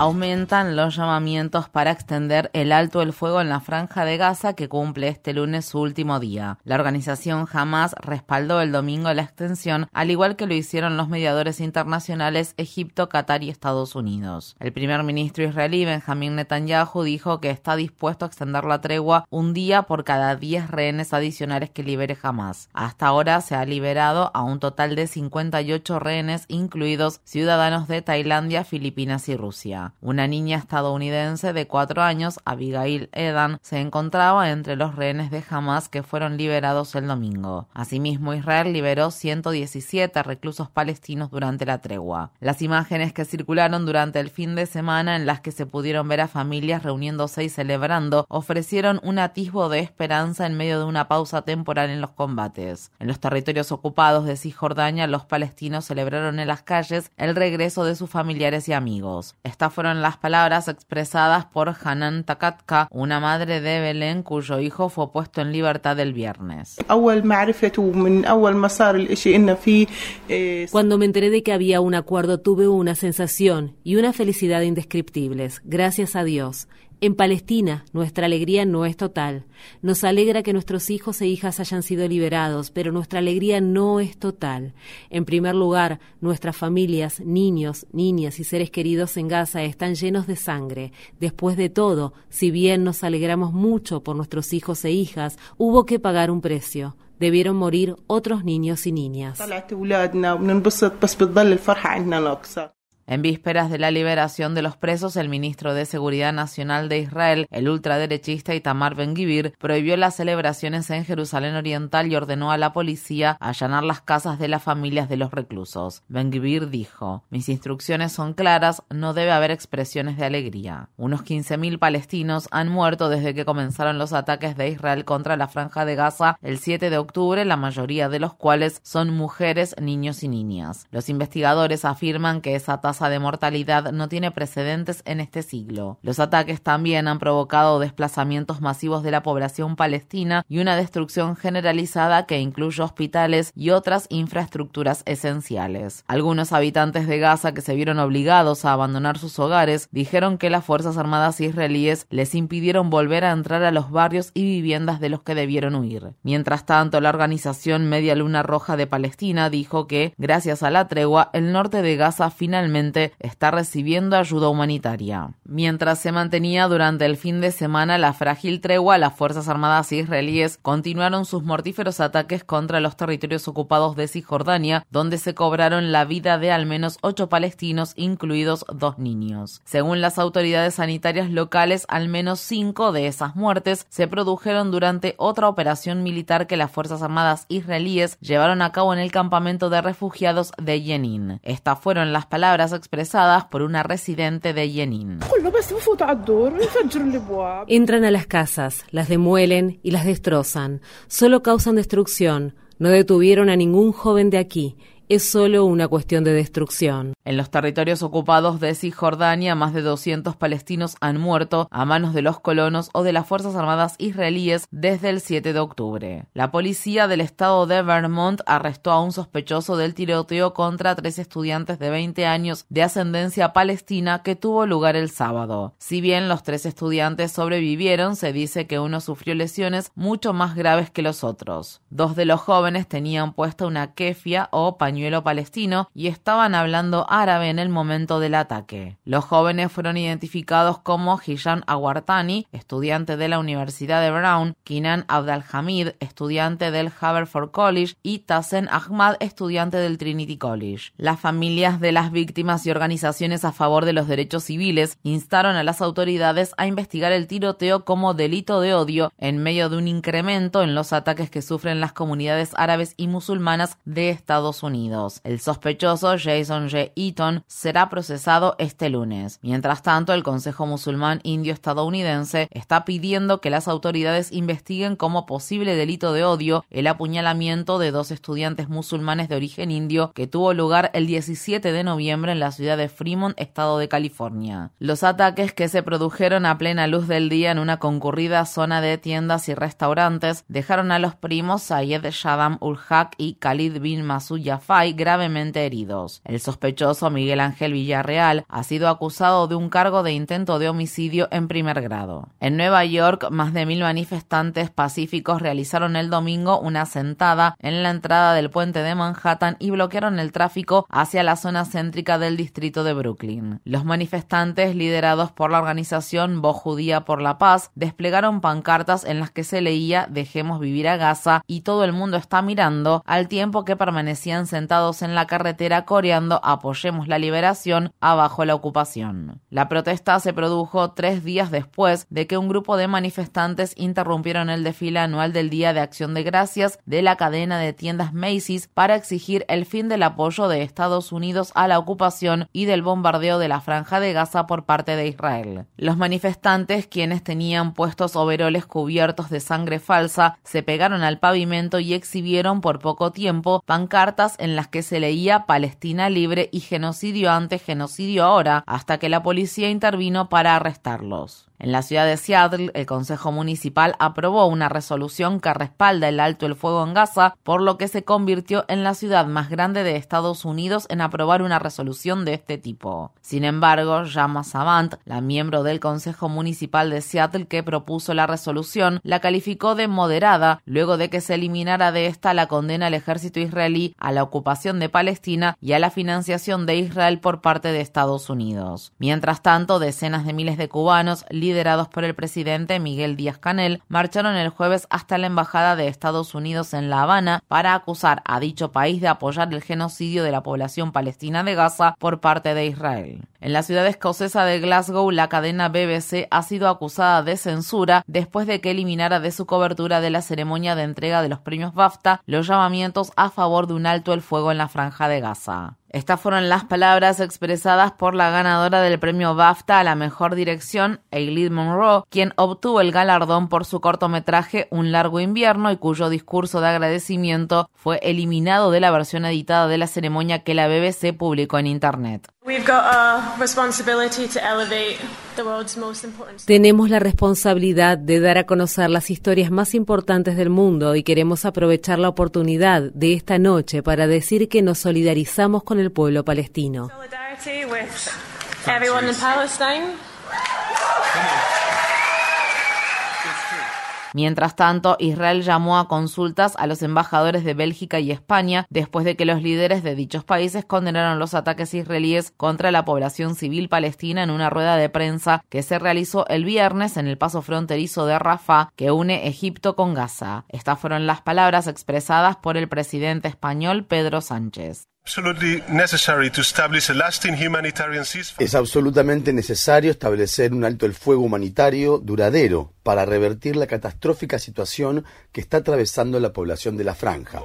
Aumentan los llamamientos para extender el alto el fuego en la franja de Gaza que cumple este lunes su último día. La organización Hamas respaldó el domingo la extensión, al igual que lo hicieron los mediadores internacionales Egipto, Qatar y Estados Unidos. El primer ministro israelí Benjamin Netanyahu dijo que está dispuesto a extender la tregua un día por cada 10 rehenes adicionales que libere Hamas. Hasta ahora se ha liberado a un total de 58 rehenes, incluidos ciudadanos de Tailandia, Filipinas y Rusia. Una niña estadounidense de cuatro años, Abigail Edan, se encontraba entre los rehenes de Hamas que fueron liberados el domingo. Asimismo, Israel liberó 117 reclusos palestinos durante la tregua. Las imágenes que circularon durante el fin de semana en las que se pudieron ver a familias reuniéndose y celebrando ofrecieron un atisbo de esperanza en medio de una pausa temporal en los combates. En los territorios ocupados de Cisjordania, los palestinos celebraron en las calles el regreso de sus familiares y amigos. Esta fueron las palabras expresadas por Hanan Takatka, una madre de Belén cuyo hijo fue puesto en libertad el viernes. Cuando me enteré de que había un acuerdo tuve una sensación y una felicidad indescriptibles, gracias a Dios. En Palestina, nuestra alegría no es total. Nos alegra que nuestros hijos e hijas hayan sido liberados, pero nuestra alegría no es total. En primer lugar, nuestras familias, niños, niñas y seres queridos en Gaza están llenos de sangre. Después de todo, si bien nos alegramos mucho por nuestros hijos e hijas, hubo que pagar un precio debieron morir otros niños y niñas. En vísperas de la liberación de los presos, el ministro de Seguridad Nacional de Israel, el ultraderechista Itamar Ben-Gvir, prohibió las celebraciones en Jerusalén Oriental y ordenó a la policía allanar las casas de las familias de los reclusos. Ben-Gvir dijo: Mis instrucciones son claras, no debe haber expresiones de alegría. Unos 15.000 palestinos han muerto desde que comenzaron los ataques de Israel contra la franja de Gaza el 7 de octubre, la mayoría de los cuales son mujeres, niños y niñas. Los investigadores afirman que esa tasa de mortalidad no tiene precedentes en este siglo. Los ataques también han provocado desplazamientos masivos de la población palestina y una destrucción generalizada que incluye hospitales y otras infraestructuras esenciales. Algunos habitantes de Gaza que se vieron obligados a abandonar sus hogares dijeron que las Fuerzas Armadas israelíes les impidieron volver a entrar a los barrios y viviendas de los que debieron huir. Mientras tanto, la organización Media Luna Roja de Palestina dijo que, gracias a la tregua, el norte de Gaza finalmente está recibiendo ayuda humanitaria. Mientras se mantenía durante el fin de semana la frágil tregua, las Fuerzas Armadas israelíes continuaron sus mortíferos ataques contra los territorios ocupados de Cisjordania, donde se cobraron la vida de al menos ocho palestinos, incluidos dos niños. Según las autoridades sanitarias locales, al menos cinco de esas muertes se produjeron durante otra operación militar que las Fuerzas Armadas israelíes llevaron a cabo en el campamento de refugiados de Jenin. Estas fueron las palabras expresadas por una residente de Yenin. Entran a las casas, las demuelen y las destrozan. Solo causan destrucción. No detuvieron a ningún joven de aquí es solo una cuestión de destrucción. En los territorios ocupados de Cisjordania, más de 200 palestinos han muerto a manos de los colonos o de las Fuerzas Armadas israelíes desde el 7 de octubre. La policía del estado de Vermont arrestó a un sospechoso del tiroteo contra tres estudiantes de 20 años de ascendencia palestina que tuvo lugar el sábado. Si bien los tres estudiantes sobrevivieron, se dice que uno sufrió lesiones mucho más graves que los otros. Dos de los jóvenes tenían puesta una kefia o pañuelo palestino y estaban hablando árabe en el momento del ataque. Los jóvenes fueron identificados como Hisham Awartani, estudiante de la Universidad de Brown, Kinan Abdalhamid, estudiante del Haverford College, y Tassen Ahmad, estudiante del Trinity College. Las familias de las víctimas y organizaciones a favor de los derechos civiles instaron a las autoridades a investigar el tiroteo como delito de odio en medio de un incremento en los ataques que sufren las comunidades árabes y musulmanas de Estados Unidos. El sospechoso Jason J. Eaton será procesado este lunes. Mientras tanto, el Consejo Musulmán Indio Estadounidense está pidiendo que las autoridades investiguen como posible delito de odio el apuñalamiento de dos estudiantes musulmanes de origen indio que tuvo lugar el 17 de noviembre en la ciudad de Fremont, estado de California. Los ataques que se produjeron a plena luz del día en una concurrida zona de tiendas y restaurantes dejaron a los primos Sayed Shadam ul Haq y Khalid bin Masud Gravemente heridos. El sospechoso Miguel Ángel Villarreal ha sido acusado de un cargo de intento de homicidio en primer grado. En Nueva York, más de mil manifestantes pacíficos realizaron el domingo una sentada en la entrada del puente de Manhattan y bloquearon el tráfico hacia la zona céntrica del distrito de Brooklyn. Los manifestantes, liderados por la organización Voz Judía por la Paz, desplegaron pancartas en las que se leía Dejemos vivir a Gaza y todo el mundo está mirando, al tiempo que permanecían sentados en la carretera coreando Apoyemos la liberación abajo la ocupación. La protesta se produjo tres días después de que un grupo de manifestantes interrumpieron el desfile anual del Día de Acción de Gracias de la cadena de tiendas Macy's para exigir el fin del apoyo de Estados Unidos a la ocupación y del bombardeo de la franja de Gaza por parte de Israel. Los manifestantes, quienes tenían puestos overoles cubiertos de sangre falsa, se pegaron al pavimento y exhibieron por poco tiempo pancartas en las que se leía Palestina libre y genocidio antes, genocidio ahora, hasta que la policía intervino para arrestarlos. En la ciudad de Seattle, el Consejo Municipal aprobó una resolución que respalda el alto el fuego en Gaza, por lo que se convirtió en la ciudad más grande de Estados Unidos en aprobar una resolución de este tipo. Sin embargo, Jama Savant, la miembro del Consejo Municipal de Seattle que propuso la resolución, la calificó de moderada luego de que se eliminara de esta la condena al ejército israelí a la ocupación de Palestina y a la financiación de Israel por parte de Estados Unidos. Mientras tanto, decenas de miles de cubanos liderados por el presidente Miguel Díaz Canel, marcharon el jueves hasta la Embajada de Estados Unidos en La Habana para acusar a dicho país de apoyar el genocidio de la población palestina de Gaza por parte de Israel. En la ciudad escocesa de Glasgow, la cadena BBC ha sido acusada de censura después de que eliminara de su cobertura de la ceremonia de entrega de los premios BAFTA los llamamientos a favor de un alto el fuego en la franja de Gaza. Estas fueron las palabras expresadas por la ganadora del premio BAFTA a la mejor dirección, Eileen Monroe, quien obtuvo el galardón por su cortometraje Un largo invierno y cuyo discurso de agradecimiento fue eliminado de la versión editada de la ceremonia que la BBC publicó en Internet. Tenemos la responsabilidad de dar a conocer las historias más importantes del mundo y queremos aprovechar la oportunidad de esta noche para decir que nos solidarizamos con el pueblo palestino. Mientras tanto, Israel llamó a consultas a los embajadores de Bélgica y España después de que los líderes de dichos países condenaron los ataques israelíes contra la población civil palestina en una rueda de prensa que se realizó el viernes en el paso fronterizo de Rafah que une Egipto con Gaza. Estas fueron las palabras expresadas por el presidente español Pedro Sánchez. Es absolutamente necesario establecer un alto el fuego humanitario duradero para revertir la catastrófica situación que está atravesando la población de la franja.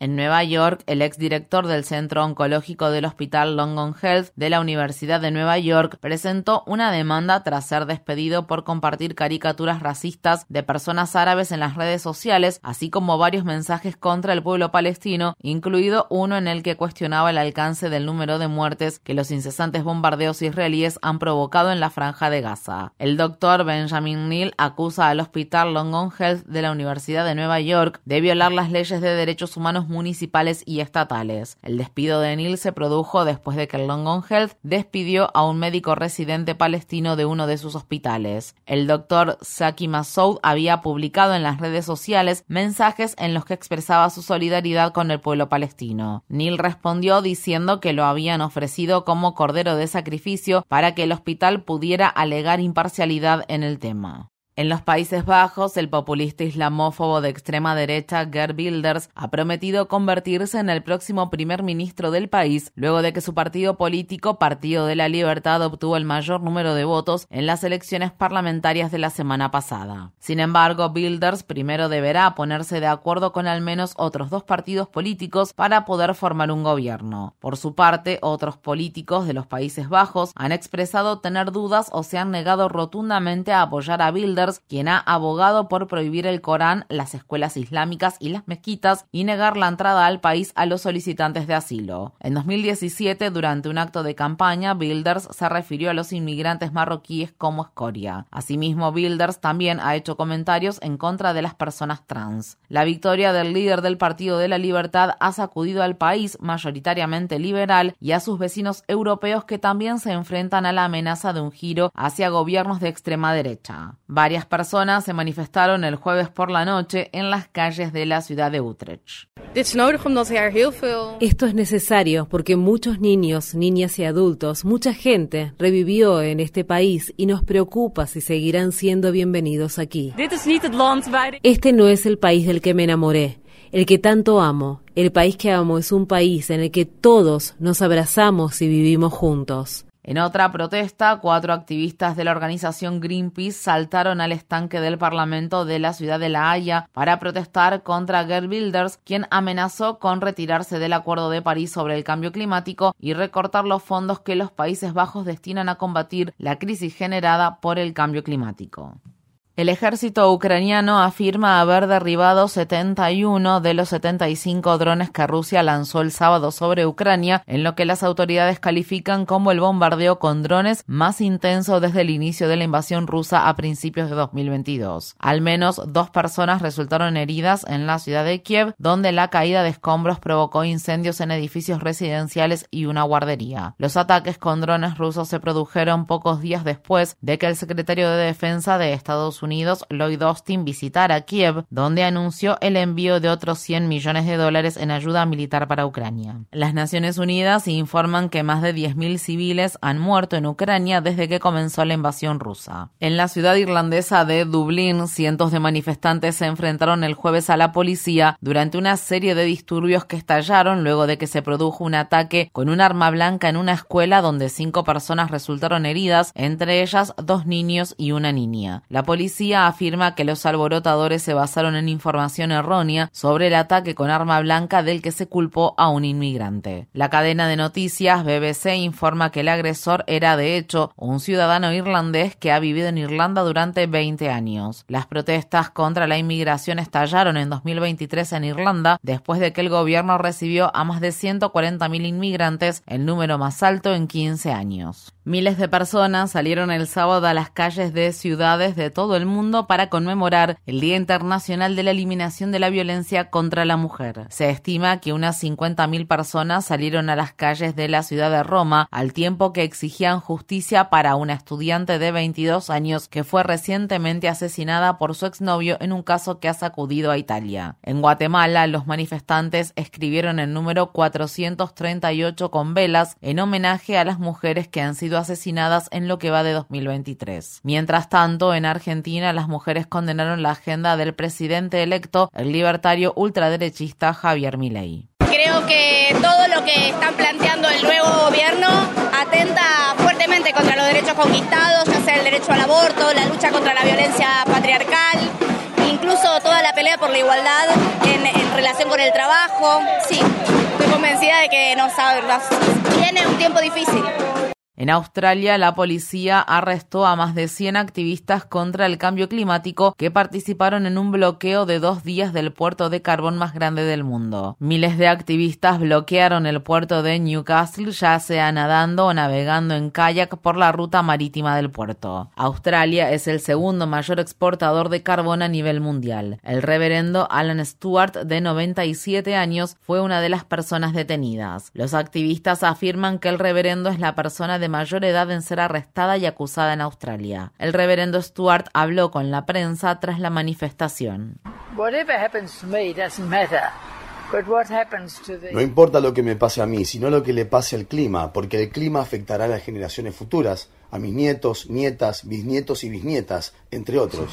En Nueva York, el exdirector del Centro Oncológico del Hospital Longon Health de la Universidad de Nueva York presentó una demanda tras ser despedido por compartir caricaturas racistas de personas árabes en las redes sociales, así como varios mensajes contra el pueblo palestino, incluido uno en el que cuestionaba el alcance del número de muertes que los incesantes bombardeos israelíes han provocado en la franja de Gaza. El doctor Benjamin Neal acusa al Hospital Longon Health de la Universidad de Nueva York de violar las leyes de derechos humanos municipales y estatales. El despido de Neil se produjo después de que el Health despidió a un médico residente palestino de uno de sus hospitales. El doctor Saki Masoud había publicado en las redes sociales mensajes en los que expresaba su solidaridad con el pueblo palestino. Neil respondió diciendo que lo habían ofrecido como cordero de sacrificio para que el hospital pudiera alegar imparcialidad en el tema. En los Países Bajos, el populista islamófobo de extrema derecha Gerd Wilders ha prometido convertirse en el próximo primer ministro del país luego de que su partido político, Partido de la Libertad, obtuvo el mayor número de votos en las elecciones parlamentarias de la semana pasada. Sin embargo, Wilders primero deberá ponerse de acuerdo con al menos otros dos partidos políticos para poder formar un gobierno. Por su parte, otros políticos de los Países Bajos han expresado tener dudas o se han negado rotundamente a apoyar a Wilders quien ha abogado por prohibir el Corán, las escuelas islámicas y las mezquitas y negar la entrada al país a los solicitantes de asilo. En 2017, durante un acto de campaña, Bilders se refirió a los inmigrantes marroquíes como escoria. Asimismo, Bilders también ha hecho comentarios en contra de las personas trans. La victoria del líder del Partido de la Libertad ha sacudido al país, mayoritariamente liberal, y a sus vecinos europeos que también se enfrentan a la amenaza de un giro hacia gobiernos de extrema derecha. Varias personas se manifestaron el jueves por la noche en las calles de la ciudad de Utrecht. Esto es necesario porque muchos niños, niñas y adultos, mucha gente revivió en este país y nos preocupa si seguirán siendo bienvenidos aquí. Este no es el país del que me enamoré, el que tanto amo. El país que amo es un país en el que todos nos abrazamos y vivimos juntos. En otra protesta, cuatro activistas de la organización Greenpeace saltaron al estanque del Parlamento de la ciudad de La Haya para protestar contra Gerd Wilders, quien amenazó con retirarse del Acuerdo de París sobre el cambio climático y recortar los fondos que los Países Bajos destinan a combatir la crisis generada por el cambio climático. El ejército ucraniano afirma haber derribado 71 de los 75 drones que Rusia lanzó el sábado sobre Ucrania, en lo que las autoridades califican como el bombardeo con drones más intenso desde el inicio de la invasión rusa a principios de 2022. Al menos dos personas resultaron heridas en la ciudad de Kiev, donde la caída de escombros provocó incendios en edificios residenciales y una guardería. Los ataques con drones rusos se produjeron pocos días después de que el secretario de Defensa de Estados Unidos Unidos, Lloyd Austin, visitara Kiev, donde anunció el envío de otros 100 millones de dólares en ayuda militar para Ucrania. Las Naciones Unidas informan que más de 10.000 civiles han muerto en Ucrania desde que comenzó la invasión rusa. En la ciudad irlandesa de Dublín, cientos de manifestantes se enfrentaron el jueves a la policía durante una serie de disturbios que estallaron luego de que se produjo un ataque con un arma blanca en una escuela donde cinco personas resultaron heridas, entre ellas dos niños y una niña. La policía afirma que los alborotadores se basaron en información errónea sobre el ataque con arma blanca del que se culpó a un inmigrante. La cadena de noticias BBC informa que el agresor era de hecho un ciudadano irlandés que ha vivido en Irlanda durante 20 años. Las protestas contra la inmigración estallaron en 2023 en Irlanda después de que el gobierno recibió a más de 140.000 inmigrantes, el número más alto en 15 años. Miles de personas salieron el sábado a las calles de ciudades de todo el mundo para conmemorar el Día Internacional de la Eliminación de la Violencia contra la Mujer. Se estima que unas 50.000 personas salieron a las calles de la ciudad de Roma al tiempo que exigían justicia para una estudiante de 22 años que fue recientemente asesinada por su exnovio en un caso que ha sacudido a Italia. En Guatemala, los manifestantes escribieron el número 438 con velas en homenaje a las mujeres que han sido asesinadas en lo que va de 2023. Mientras tanto, en Argentina, las mujeres condenaron la agenda del presidente electo, el libertario ultraderechista Javier Milei. Creo que todo lo que están planteando el nuevo gobierno atenta fuertemente contra los derechos conquistados, ya sea el derecho al aborto, la lucha contra la violencia patriarcal, incluso toda la pelea por la igualdad en, en relación con el trabajo. Sí, estoy convencida de que nos, nos viene un tiempo difícil. En Australia, la policía arrestó a más de 100 activistas contra el cambio climático que participaron en un bloqueo de dos días del puerto de carbón más grande del mundo. Miles de activistas bloquearon el puerto de Newcastle, ya sea nadando o navegando en kayak por la ruta marítima del puerto. Australia es el segundo mayor exportador de carbón a nivel mundial. El reverendo Alan Stewart, de 97 años, fue una de las personas detenidas. Los activistas afirman que el reverendo es la persona de mayor edad en ser arrestada y acusada en Australia. El reverendo Stuart habló con la prensa tras la manifestación. No importa lo que me pase a mí, sino lo que le pase al clima, porque el clima afectará a las generaciones futuras a mis nietos, nietas, bisnietos y bisnietas, entre otros.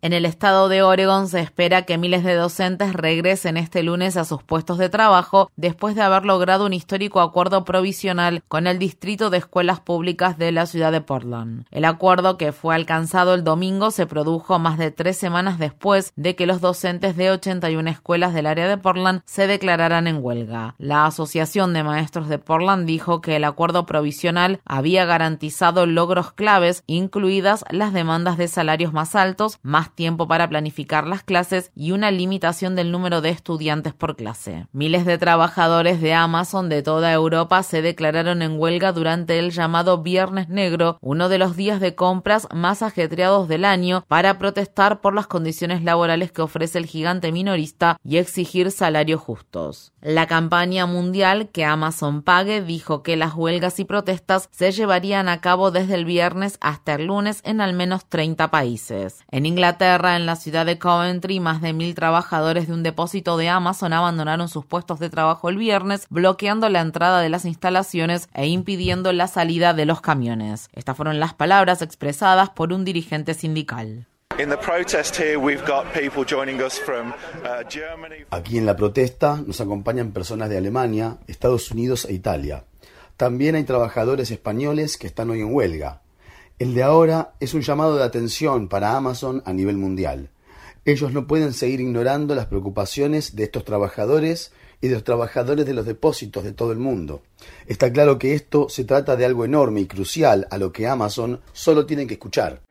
En el estado de Oregon se espera que miles de docentes regresen este lunes a sus puestos de trabajo después de haber logrado un histórico acuerdo provisional con el Distrito de Escuelas Públicas de la ciudad de Portland. El acuerdo que fue alcanzado el domingo se produjo más de tres semanas después de que los docentes de 81 escuelas del área de Portland se declararan en huelga. La Asociación de Maestros de Portland dijo que el acuerdo provisional había garantizado logros claves, incluidas las demandas de salarios más altos, más tiempo para planificar las clases y una limitación del número de estudiantes por clase. Miles de trabajadores de Amazon de toda Europa se declararon en huelga durante el llamado Viernes Negro, uno de los días de compras más ajetreados del año, para protestar por las condiciones laborales que ofrece el gigante minorista y exigir salarios justos. La campaña mundial que Amazon pague dijo que las huelgas y protestas se llevarían a cabo desde el viernes hasta el lunes en al menos 30 países. En Inglaterra, en la ciudad de Coventry, más de mil trabajadores de un depósito de Amazon abandonaron sus puestos de trabajo el viernes, bloqueando la entrada de las instalaciones e impidiendo la salida de los camiones. Estas fueron las palabras expresadas por un dirigente sindical. Aquí en la protesta nos acompañan personas de Alemania, Estados Unidos e Italia. También hay trabajadores españoles que están hoy en huelga. El de ahora es un llamado de atención para Amazon a nivel mundial. Ellos no pueden seguir ignorando las preocupaciones de estos trabajadores y de los trabajadores de los depósitos de todo el mundo. Está claro que esto se trata de algo enorme y crucial a lo que Amazon solo tiene que escuchar.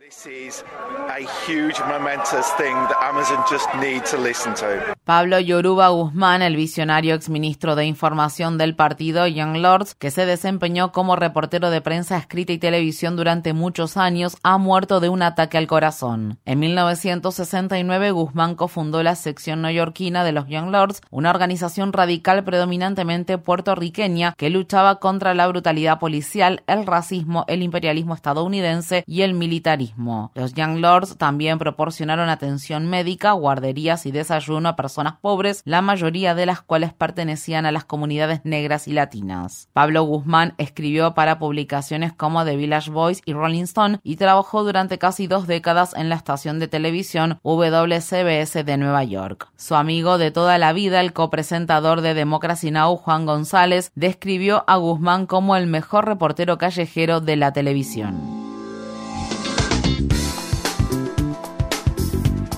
Pablo Yoruba Guzmán, el visionario exministro de Información del partido Young Lords, que se desempeñó como reportero de prensa escrita y televisión durante muchos años, ha muerto de un ataque al corazón. En 1969, Guzmán cofundó la sección neoyorquina de los Young Lords, una organización radical predominantemente puertorriqueña que luchaba contra la brutalidad policial, el racismo, el imperialismo estadounidense y el militarismo. Los Young Lords también proporcionaron atención médica, guarderías y desayuno a personas pobres, la mayoría de las cuales pertenecían a las comunidades negras y latinas. Pablo Guzmán escribió para publicaciones como The Village Voice y Rolling Stone y trabajó durante casi dos décadas en la estación de televisión WCBS de Nueva York. Su amigo de toda la vida, el copresentador de Democracy Now, Juan González, describió a Guzmán como el mejor reportero callejero de la televisión.